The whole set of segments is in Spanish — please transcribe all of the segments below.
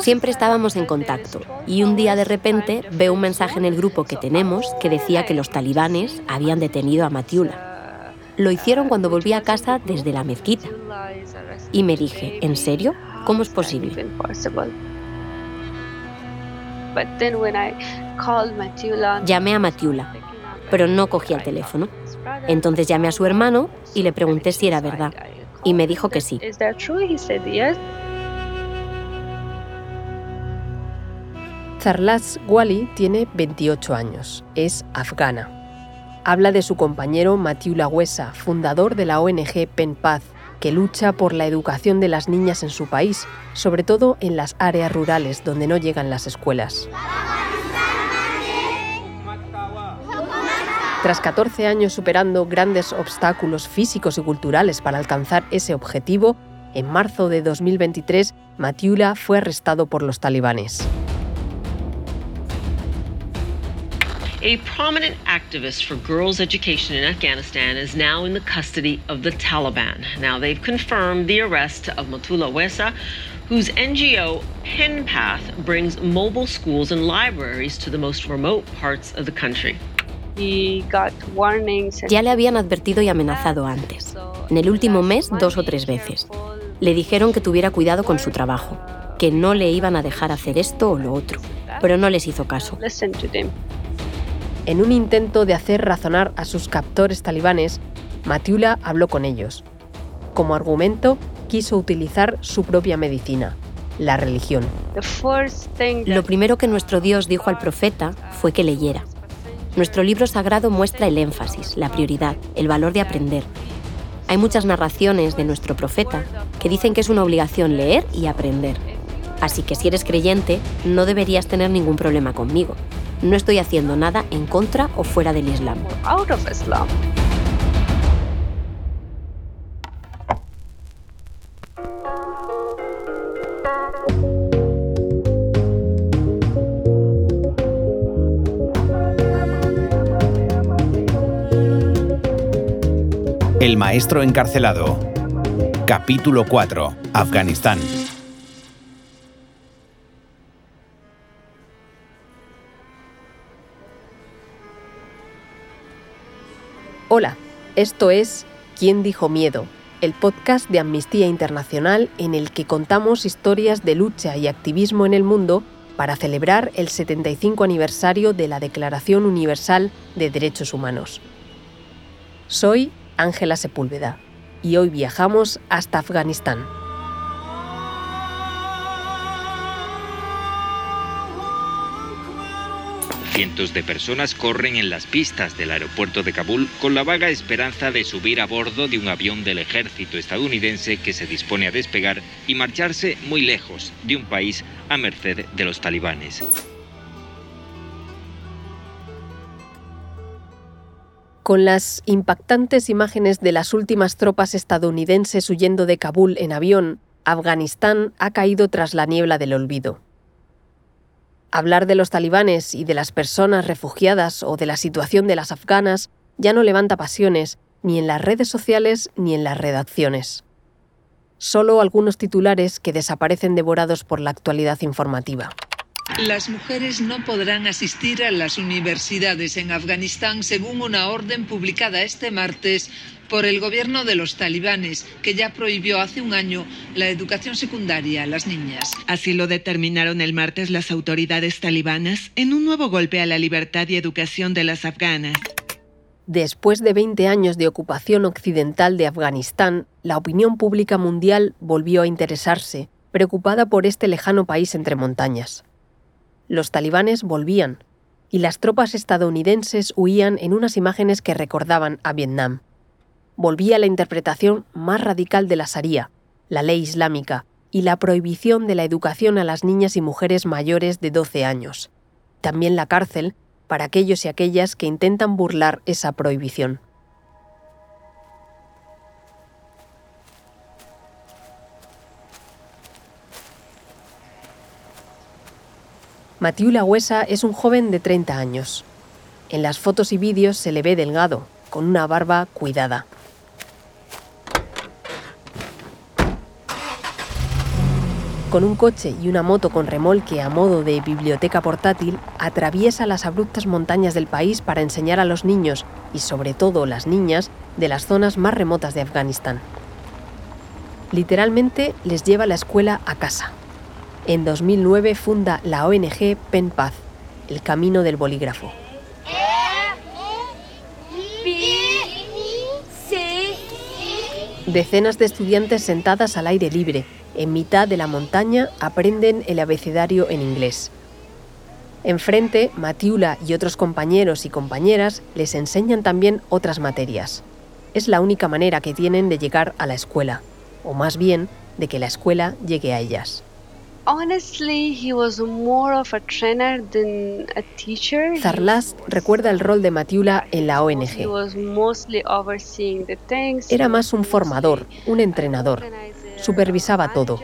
Siempre estábamos en contacto y un día de repente veo un mensaje en el grupo que tenemos que decía que los talibanes habían detenido a Matiula. Lo hicieron cuando volví a casa desde la mezquita. Y me dije, ¿en serio? ¿Cómo es posible? Llamé a Matiula, pero no cogía el teléfono. Entonces llamé a su hermano y le pregunté si era verdad. Y me dijo que sí. Zarlas Wali tiene 28 años. Es afgana. Habla de su compañero Matiula Huesa, fundador de la ONG Penpaz, que lucha por la educación de las niñas en su país, sobre todo en las áreas rurales donde no llegan las escuelas. Tras 14 años superando grandes obstáculos físicos y culturales para alcanzar ese objetivo, en marzo de 2023, Matiula fue arrestado por los talibanes. A prominent activist for girls' education in Afghanistan is now in the custody of the Taliban. Now, they've confirmed the arrest of Matula Wesa, whose NGO PenPath brings mobile schools and libraries to the most remote parts of the country. Ya le habían advertido y amenazado antes. En el último mes, dos o tres veces. Le dijeron que tuviera cuidado con su trabajo, que no le iban a dejar hacer esto o lo otro, pero no les hizo caso. En un intento de hacer razonar a sus captores talibanes, Matiula habló con ellos. Como argumento, quiso utilizar su propia medicina, la religión. Lo primero que nuestro Dios dijo al profeta fue que leyera. Nuestro libro sagrado muestra el énfasis, la prioridad, el valor de aprender. Hay muchas narraciones de nuestro profeta que dicen que es una obligación leer y aprender. Así que si eres creyente, no deberías tener ningún problema conmigo. No estoy haciendo nada en contra o fuera del Islam. El maestro encarcelado. Capítulo 4. Afganistán. Hola, esto es ¿Quién dijo miedo? El podcast de Amnistía Internacional en el que contamos historias de lucha y activismo en el mundo para celebrar el 75 aniversario de la Declaración Universal de Derechos Humanos. Soy Ángela Sepúlveda y hoy viajamos hasta Afganistán. Cientos de personas corren en las pistas del aeropuerto de Kabul con la vaga esperanza de subir a bordo de un avión del ejército estadounidense que se dispone a despegar y marcharse muy lejos de un país a merced de los talibanes. Con las impactantes imágenes de las últimas tropas estadounidenses huyendo de Kabul en avión, Afganistán ha caído tras la niebla del olvido. Hablar de los talibanes y de las personas refugiadas o de la situación de las afganas ya no levanta pasiones ni en las redes sociales ni en las redacciones. Solo algunos titulares que desaparecen devorados por la actualidad informativa. Las mujeres no podrán asistir a las universidades en Afganistán según una orden publicada este martes por el gobierno de los talibanes, que ya prohibió hace un año la educación secundaria a las niñas. Así lo determinaron el martes las autoridades talibanas en un nuevo golpe a la libertad y educación de las afganas. Después de 20 años de ocupación occidental de Afganistán, la opinión pública mundial volvió a interesarse, preocupada por este lejano país entre montañas. Los talibanes volvían, y las tropas estadounidenses huían en unas imágenes que recordaban a Vietnam volvía la interpretación más radical de la Sharia, la ley islámica, y la prohibición de la educación a las niñas y mujeres mayores de 12 años. También la cárcel para aquellos y aquellas que intentan burlar esa prohibición. Matiula Huesa es un joven de 30 años. En las fotos y vídeos se le ve delgado, con una barba cuidada. Con un coche y una moto con remolque a modo de biblioteca portátil, atraviesa las abruptas montañas del país para enseñar a los niños, y sobre todo las niñas, de las zonas más remotas de Afganistán. Literalmente les lleva la escuela a casa. En 2009 funda la ONG Pen Path, el camino del bolígrafo. Decenas de estudiantes sentadas al aire libre, en mitad de la montaña, aprenden el abecedario en inglés. Enfrente, Matiula y otros compañeros y compañeras les enseñan también otras materias. Es la única manera que tienen de llegar a la escuela, o más bien, de que la escuela llegue a ellas. Zarlast recuerda el rol de Matiula en la ONG. Era más un formador, un entrenador. Supervisaba todo,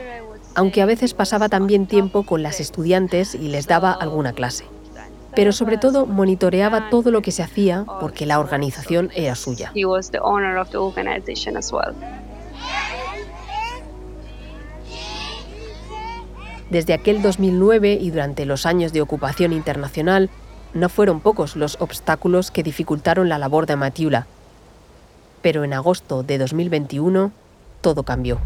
aunque a veces pasaba también tiempo con las estudiantes y les daba alguna clase. Pero sobre todo monitoreaba todo lo que se hacía porque la organización era suya. Desde aquel 2009 y durante los años de ocupación internacional, no fueron pocos los obstáculos que dificultaron la labor de Matiula. Pero en agosto de 2021, todo cambió.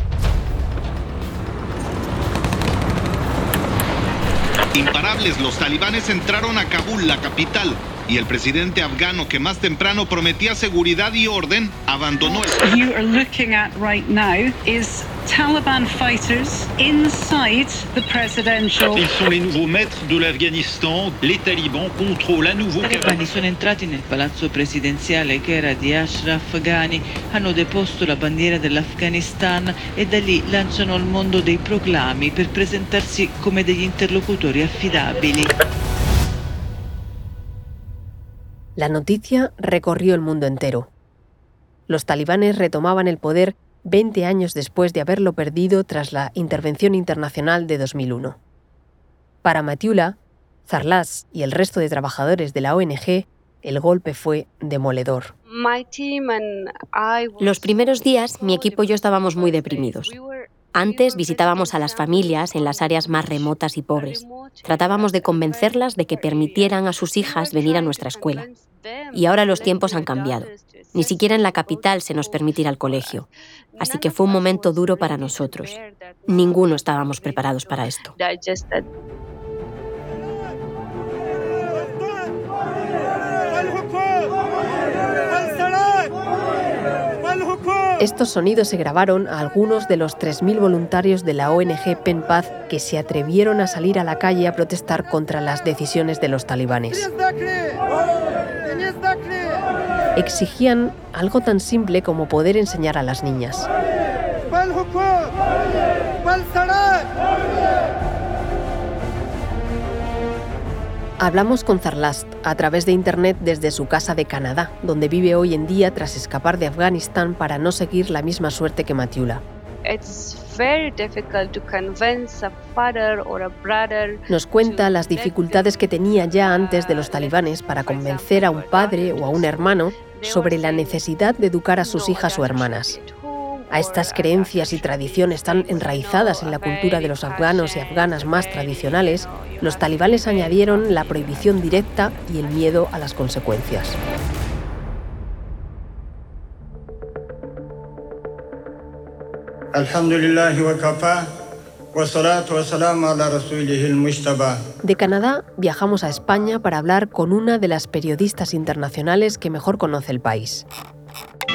Imparables, los talibanes entraron a Kabul, la capital, y el presidente afgano que más temprano prometía seguridad y orden abandonó el You are looking at right now is Taliban fighters inside the presidential. Ils sont les nouveaux maîtres de l'Afghanistan. Les talibans contrôlent à nouveau. I talebani sono entrati nel palazzo presidenziale che era di Ashraf Ghani, hanno deposto la bandiera dell'Afghanistan e da lì lanciano al mondo dei proclami per presentarsi come degli interlocutori affidabili. La noticia recorrió el mundo entero. Los talibanes retomaban el poder 20 años después de haberlo perdido tras la intervención internacional de 2001. Para Matiula, Zarlas y el resto de trabajadores de la ONG, el golpe fue demoledor. Los primeros días, mi equipo y yo estábamos muy deprimidos. Antes visitábamos a las familias en las áreas más remotas y pobres. Tratábamos de convencerlas de que permitieran a sus hijas venir a nuestra escuela. Y ahora los tiempos han cambiado. Ni siquiera en la capital se nos permite ir al colegio. Así que fue un momento duro para nosotros. Ninguno estábamos preparados para esto. Estos sonidos se grabaron a algunos de los 3.000 voluntarios de la ONG Pen Path que se atrevieron a salir a la calle a protestar contra las decisiones de los talibanes. Exigían algo tan simple como poder enseñar a las niñas. Hablamos con Zarlast a través de Internet desde su casa de Canadá, donde vive hoy en día tras escapar de Afganistán para no seguir la misma suerte que Matiula. Nos cuenta las dificultades que tenía ya antes de los talibanes para convencer a un padre o a un hermano sobre la necesidad de educar a sus hijas o hermanas a estas creencias y tradiciones tan enraizadas en la cultura de los afganos y afganas más tradicionales, los talibanes añadieron la prohibición directa y el miedo a las consecuencias. De Canadá viajamos a España para hablar con una de las periodistas internacionales que mejor conoce el país.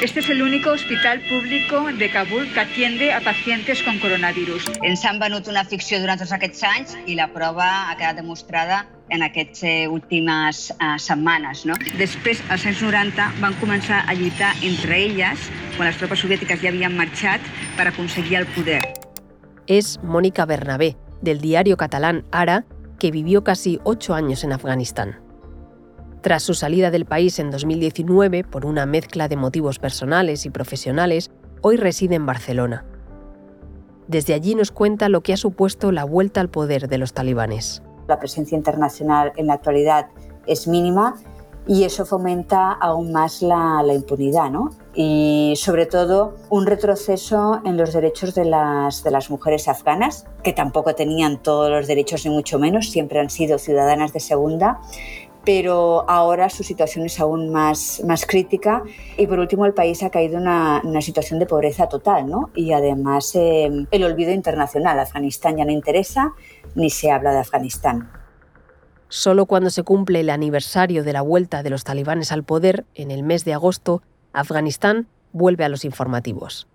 Este es el único hospital público de Kabul que atiende a pacientes con coronavirus. Ens han venut una ficció durant tots aquests anys i la prova ha quedat demostrada en aquestes eh, últimes uh, setmanes. No? Després, als anys 90, van començar a lluitar entre elles, quan les tropes soviètiques ja havien marxat, per aconseguir el poder. Es Mónica Bernabé, del diario catalán Ara, que vivió casi ocho años en Afganistán. Tras su salida del país en 2019 por una mezcla de motivos personales y profesionales, hoy reside en Barcelona. Desde allí nos cuenta lo que ha supuesto la vuelta al poder de los talibanes. La presencia internacional en la actualidad es mínima y eso fomenta aún más la, impunidad. ¿no? y sobre todo un retroceso en los derechos de las, de las mujeres afganas, que tampoco tenían todos los derechos ni mucho menos, siempre han sido ciudadanas de segunda, pero ahora su situación es aún más, más crítica y por último el país ha caído en una, una, situación de pobreza total ¿no? y además eh, el olvido internacional. Afganistán ya no interesa ni se habla de Afganistán. Solo cuando se cumple el aniversario de la vuelta de los talibanes al poder, en el mes de agosto, Afganistán vuelve a los informativos.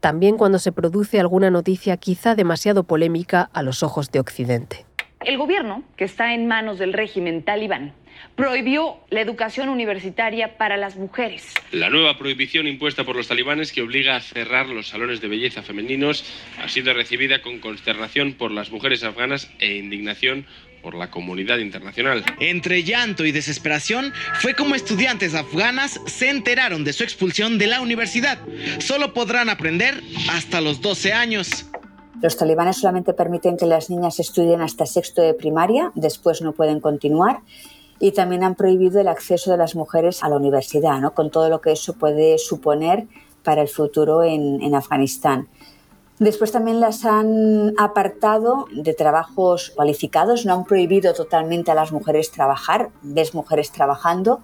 También cuando se produce alguna noticia quizá demasiado polémica a los ojos de Occidente. El gobierno, que está en manos del régimen talibán, prohibió la educación universitaria para las mujeres. La nueva prohibición impuesta por los talibanes que obliga a cerrar los salones de belleza femeninos ha sido recibida con consternación por las mujeres afganas e indignación por la comunidad internacional. Entre llanto y desesperación fue como estudiantes afganas se enteraron de su expulsión de la universidad. Solo podrán aprender hasta los 12 años. Los talibanes solamente permiten que las niñas estudien hasta sexto de primaria, después no pueden continuar y también han prohibido el acceso de las mujeres a la universidad, ¿no? con todo lo que eso puede suponer para el futuro en, Afganistán. Después también las han apartado de trabajos cualificados, no han prohibido totalmente a las mujeres trabajar, ves mujeres trabajando,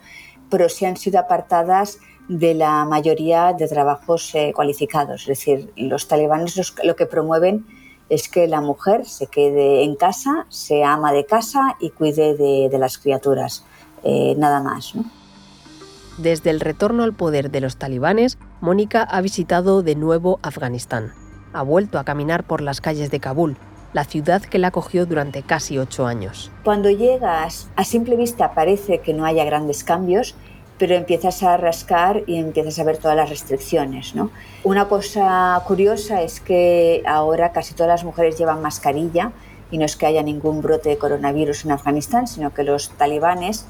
pero sí han sido apartadas de la mayoría de trabajos eh, cualificados. Es decir, los talibanes los, lo que promueven es que la mujer se quede en casa, se ama de casa y cuide de, de las criaturas, eh, nada más. ¿no? Desde el retorno al poder de los talibanes, Mónica ha visitado de nuevo Afganistán. Ha vuelto a caminar por las calles de Kabul, la ciudad que la acogió durante casi ocho años. Cuando llegas, a simple vista parece que no haya grandes cambios, pero empiezas a rascar y empiezas a ver todas las restricciones. ¿no? Una cosa curiosa es que ahora casi todas las mujeres llevan mascarilla y no es que haya ningún brote de coronavirus en Afganistán, sino que los talibanes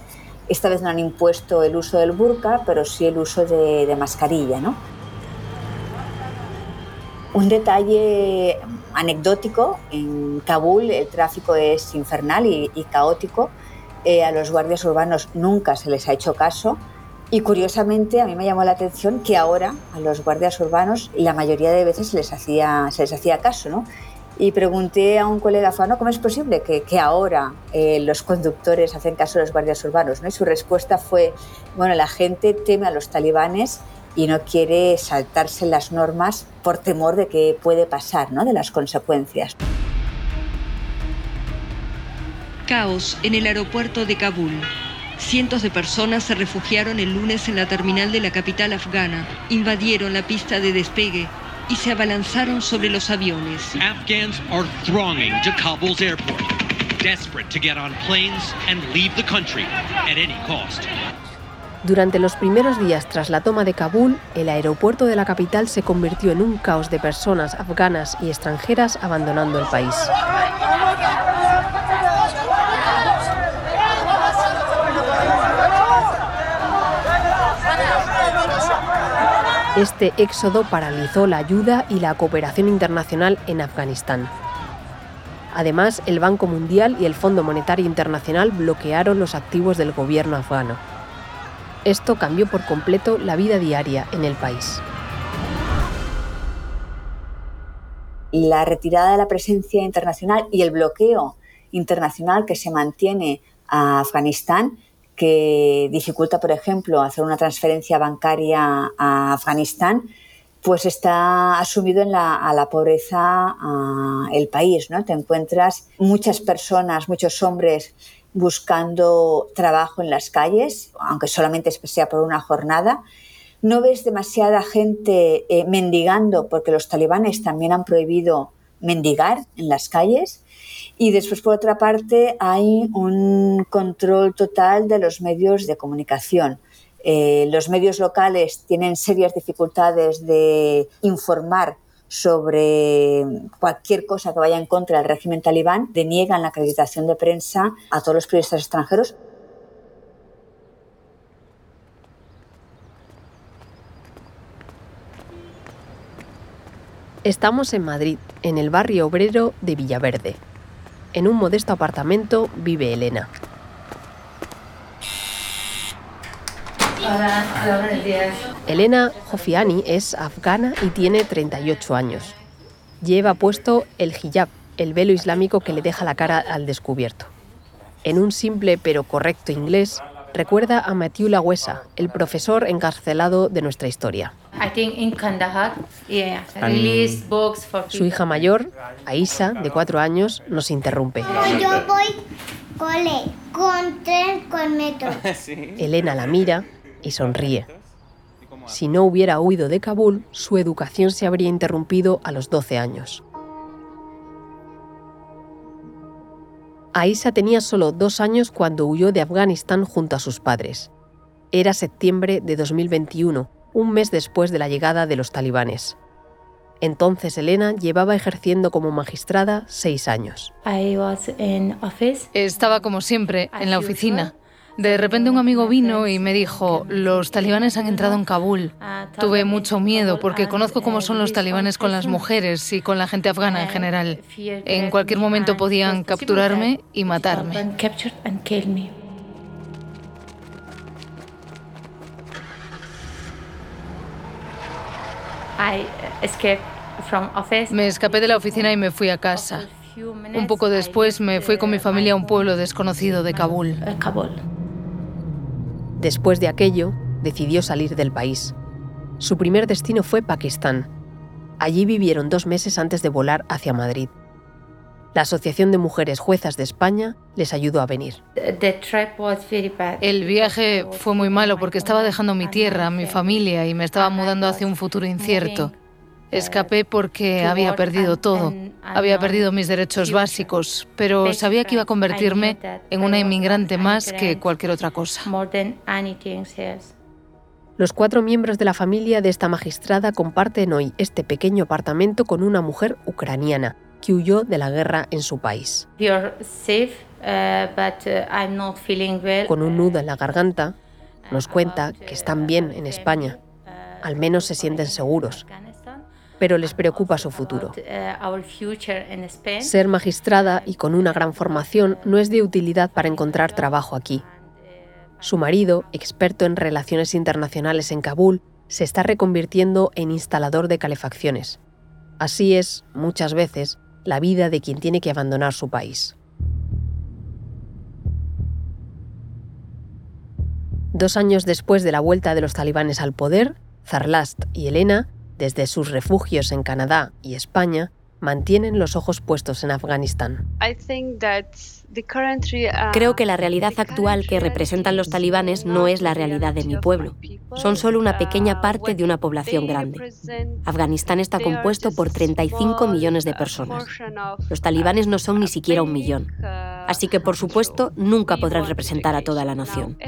esta vez no han impuesto el uso del burka, pero sí el uso de, de mascarilla. ¿no? Un detalle anecdótico, en Kabul el tráfico es infernal y, y caótico. Eh, a los guardias urbanos nunca se les ha hecho caso y curiosamente, a mí me llamó la atención que ahora a los guardias urbanos la mayoría de veces se les hacía, se les hacía caso, ¿no? Y pregunté a un colega afgano cómo es posible que, que ahora eh, los conductores hacen caso a los guardias urbanos, ¿no? Y su respuesta fue, bueno, la gente teme a los talibanes y no quiere saltarse las normas por temor de que puede pasar, ¿no? De las consecuencias. Caos en el aeropuerto de Kabul. Cientos de personas se refugiaron el lunes en la terminal de la capital afgana, invadieron la pista de despegue y se abalanzaron sobre los aviones. Afghans are thronging to Kabul's airport, desperate to get on planes and leave the country at any cost. Durante los primeros días tras la toma de Kabul, el aeropuerto de la capital se convirtió en un caos de personas afganas y extranjeras abandonando el país. Este éxodo paralizó la ayuda y la cooperación internacional en Afganistán. Además, el Banco Mundial y el Fondo Monetario Internacional bloquearon los activos del gobierno afgano. Esto cambió por completo la vida diaria en el país. La retirada de la presencia internacional y el bloqueo internacional que se mantiene a Afganistán que dificulta, por ejemplo, hacer una transferencia bancaria a Afganistán, pues está asumido en la, a la pobreza el país, ¿no? Te encuentras muchas personas, muchos hombres buscando trabajo en las calles, aunque solamente sea por una jornada. No ves demasiada gente eh, mendigando, porque los talibanes también han prohibido mendigar en las calles. Y después, por otra parte, hay un control total de los medios de comunicación. Eh, los medios locales tienen serias dificultades de informar sobre cualquier cosa que vaya en contra del régimen talibán, deniegan la acreditación de prensa a todos los periodistas extranjeros. Estamos en Madrid, en el barrio obrero de Villaverde. En un modesto apartamento vive Elena. Hola, buenos días. Elena Jofiani es afgana y tiene 38 años. Lleva puesto el hijab, el velo islámico que le deja la cara al descubierto. En un simple pero correcto inglés, recuerda a Matthew Lawesa, el profesor encarcelado de nuestra historia. Su hija mayor, Aisa, de cuatro años, nos interrumpe. Yo voy cole, con tren, con metro. Elena la mira y sonríe. Si no hubiera huido de Kabul, su educación se habría interrumpido a los 12 años. Aisa tenía solo dos años cuando huyó de Afganistán junto a sus padres. Era septiembre de 2021, un mes después de la llegada de los talibanes. Entonces Elena llevaba ejerciendo como magistrada seis años. Estaba como siempre en la oficina. De repente un amigo vino y me dijo, los talibanes han entrado en Kabul. Tuve mucho miedo porque conozco cómo son los talibanes con las mujeres y con la gente afgana en general. En cualquier momento podían capturarme y matarme. Me escapé de la oficina y me fui a casa. Un poco después me fui con mi familia a un pueblo desconocido de Kabul. Después de aquello, decidió salir del país. Su primer destino fue Pakistán. Allí vivieron dos meses antes de volar hacia Madrid. La Asociación de Mujeres Juezas de España les ayudó a venir. El viaje fue muy malo porque estaba dejando mi tierra, mi familia y me estaba mudando hacia un futuro incierto. Escapé porque había perdido todo. Había perdido mis derechos básicos, pero sabía que iba a convertirme en una inmigrante más que cualquier otra cosa. Los cuatro miembros de la familia de esta magistrada comparten hoy este pequeño apartamento con una mujer ucraniana que huyó de la guerra en su país. Uh, uh, con un nudo en la garganta, nos cuenta que están bien en España. Al menos se sienten seguros pero les preocupa su futuro. Ser magistrada y con una gran formación no es de utilidad para encontrar trabajo aquí. Su marido, experto en relaciones internacionales en Kabul, se está reconvirtiendo en instalador de calefacciones. Así es, muchas veces, la vida de quien tiene que abandonar su país. Dos años después de la vuelta de los talibanes al poder, Zarlast y Elena desde sus refugios en Canadá y España, mantienen los ojos puestos en Afganistán. Creo que la realidad actual que representan los talibanes no es la realidad de mi pueblo. Son solo una pequeña parte de una población grande. Afganistán está compuesto por 35 millones de personas. Los talibanes no son ni siquiera un millón. Así que, por supuesto, nunca podrán representar a toda la nación.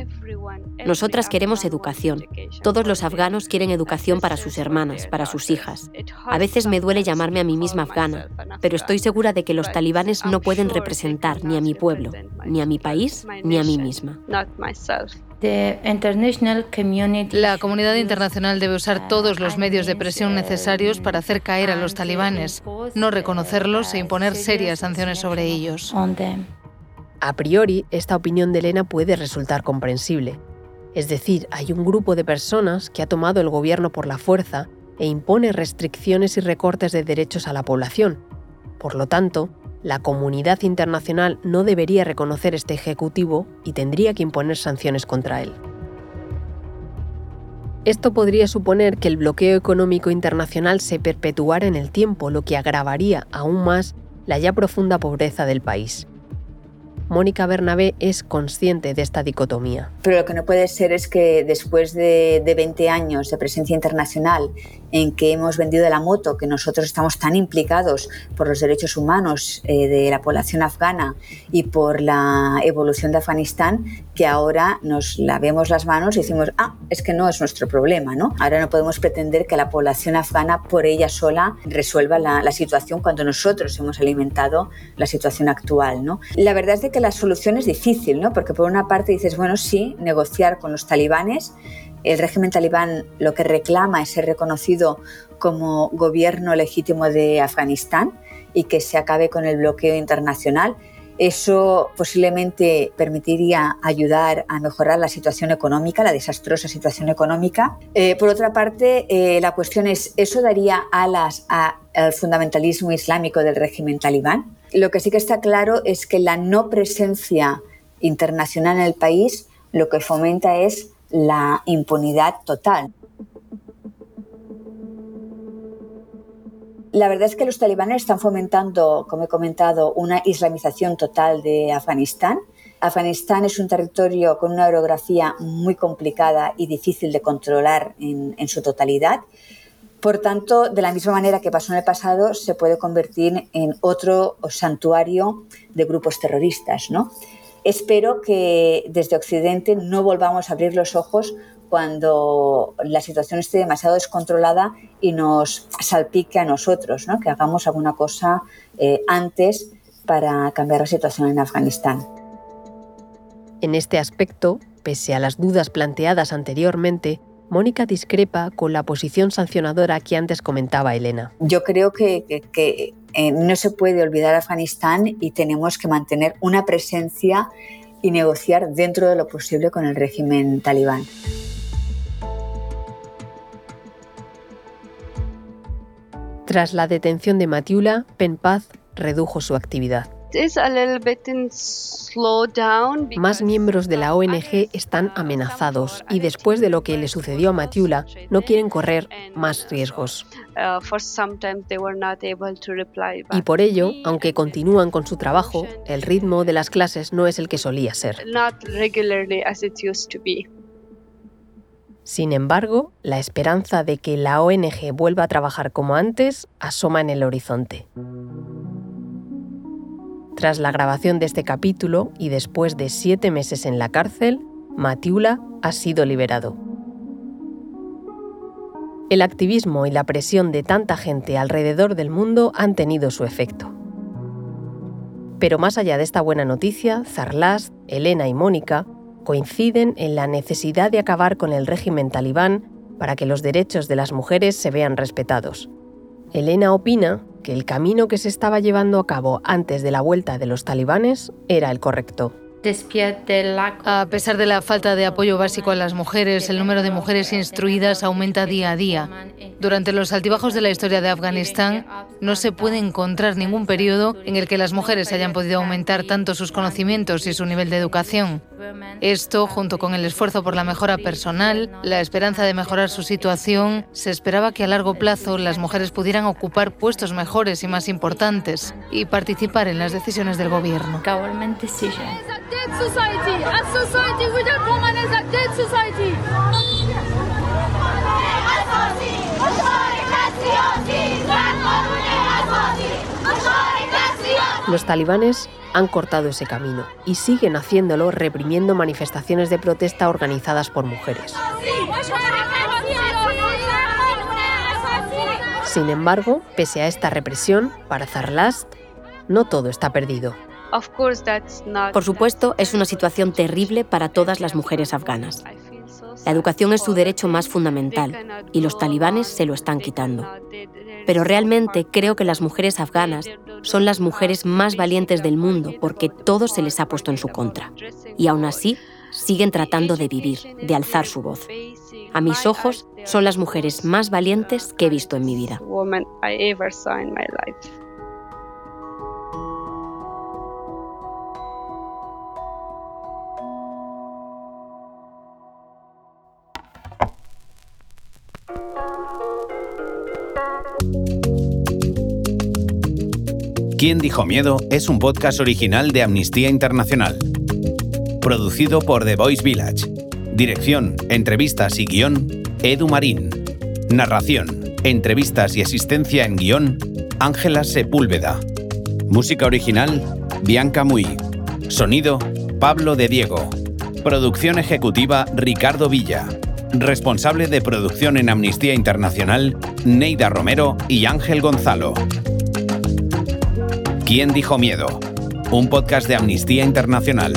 Nosotras queremos educación. Todos los afganos quieren educación para sus hermanas, para sus hijas. A veces me duele llamarme a mí misma afgana, pero estoy segura de que los talibanes no pueden representar ni a mi pueblo, ni a mi país, ni a mí misma. La comunidad internacional debe usar todos los medios de presión necesarios para hacer caer a los talibanes, no reconocerlos e imponer serias sanciones sobre ellos. A priori, esta opinión de Elena puede resultar comprensible. Es decir, hay un grupo de personas que ha tomado el gobierno por la fuerza e impone restricciones y recortes de derechos a la población. Por lo tanto, la comunidad internacional no debería reconocer este ejecutivo y tendría que imponer sanciones contra él. Esto podría suponer que el bloqueo económico internacional se perpetuara en el tiempo, lo que agravaría aún más la ya profunda pobreza del país. Mónica Bernabé es consciente de esta dicotomía. Pero lo que no puede ser es que después de, 20 años de presencia internacional en que hemos vendido la moto, que nosotros estamos tan implicados por los derechos humanos eh, de la población afgana y por la evolución de Afganistán, que ahora nos lavemos las manos y decimos, ah, es que no es nuestro problema, ¿no? Ahora no podemos pretender que la población afgana por ella sola resuelva la, la situación cuando nosotros hemos alimentado la situación actual, ¿no? La verdad es de que la solución es difícil, ¿no? Porque por una parte dices, bueno, sí, negociar con los talibanes. El régimen talibán lo que reclama es ser reconocido como gobierno legítimo de Afganistán y que se acabe con el bloqueo internacional. Eso posiblemente permitiría ayudar a mejorar la situación económica, la desastrosa situación económica. Eh, por otra parte, eh, la cuestión es, ¿eso daría alas al fundamentalismo islámico del régimen talibán? Lo que sí que está claro es que la no presencia internacional en el país lo que fomenta es la impunidad total. La verdad es que los talibanes están fomentando, como he comentado, una islamización total de Afganistán. Afganistán es un territorio con una orografía muy complicada y difícil de controlar en, su totalidad. Por tanto, de la misma manera que pasó en el pasado, se puede convertir en otro santuario de grupos terroristas. ¿no? Espero que desde Occidente no volvamos a abrir los ojos cuando la situación esté demasiado descontrolada y nos salpique a nosotros, ¿no? que hagamos alguna cosa eh, antes para cambiar la situación en Afganistán. En este aspecto, pese a las dudas planteadas anteriormente, Mónica discrepa con la posición sancionadora que antes comentaba Elena. Yo creo que, eh, no se puede olvidar Afganistán y tenemos que mantener una presencia y negociar dentro de lo posible con el régimen talibán. Tras la detención de Matiula, Penpaz redujo su actividad. Más miembros de la ONG están amenazados y después de lo que le sucedió a Matiula, no quieren correr más riesgos. Uh, y por ello, aunque continúan con su trabajo, el ritmo de las clases no es el que solía ser. Sin embargo, la esperanza de que la ONG vuelva a trabajar como antes asoma en el horizonte. Tras la grabación de este capítulo y después de siete meses en la cárcel, Matiula ha sido liberado. El activismo y la presión de tanta gente alrededor del mundo han tenido su efecto. Pero más allá de esta buena noticia, Zarlast, Elena y Mónica coinciden en la necesidad de acabar con el régimen talibán para que los derechos de las mujeres se vean respetados. Elena opina que el camino que se estaba llevando a cabo antes de la vuelta de los talibanes era el correcto. A pesar de la falta de apoyo básico a las mujeres, el número de mujeres instruidas aumenta día a día. Durante los altibajos de la historia de Afganistán, no se puede encontrar ningún periodo en el que las mujeres hayan podido aumentar tanto sus conocimientos y su nivel de educación. Esto, junto con el esfuerzo por la mejora personal, la esperanza de mejorar su situación, se esperaba que a largo plazo las mujeres pudieran ocupar puestos mejores y más importantes y participar en las decisiones del gobierno. Los talibanes han cortado ese camino y siguen haciéndolo reprimiendo manifestaciones de protesta organizadas por mujeres. Sin embargo, pese a esta represión, para Zarlast, no todo está perdido. Por supuesto, es una situación terrible para todas las mujeres afganas. La educación es su derecho más fundamental y los talibanes se lo están quitando. Pero realmente creo que las mujeres afganas son las mujeres más valientes del mundo porque todo se les ha puesto en su contra. Y aún así, siguen tratando de vivir, de alzar su voz. A mis ojos, son las mujeres más valientes que he visto en mi vida. ¿Quién dijo miedo? es un podcast original de Amnistía Internacional. Producido por The Voice Village. Dirección, entrevistas y guion, Edu Marín. Narración, entrevistas y asistencia en guion, Ángela Sepúlveda. Música original, Bianca Muy. Sonido, Pablo de Diego. Producción ejecutiva, Ricardo Villa. Responsable de producción en Amnistía Internacional, Neida Romero y Ángel Gonzalo. ¿Quién dijo miedo? Un podcast de Amnistía Internacional.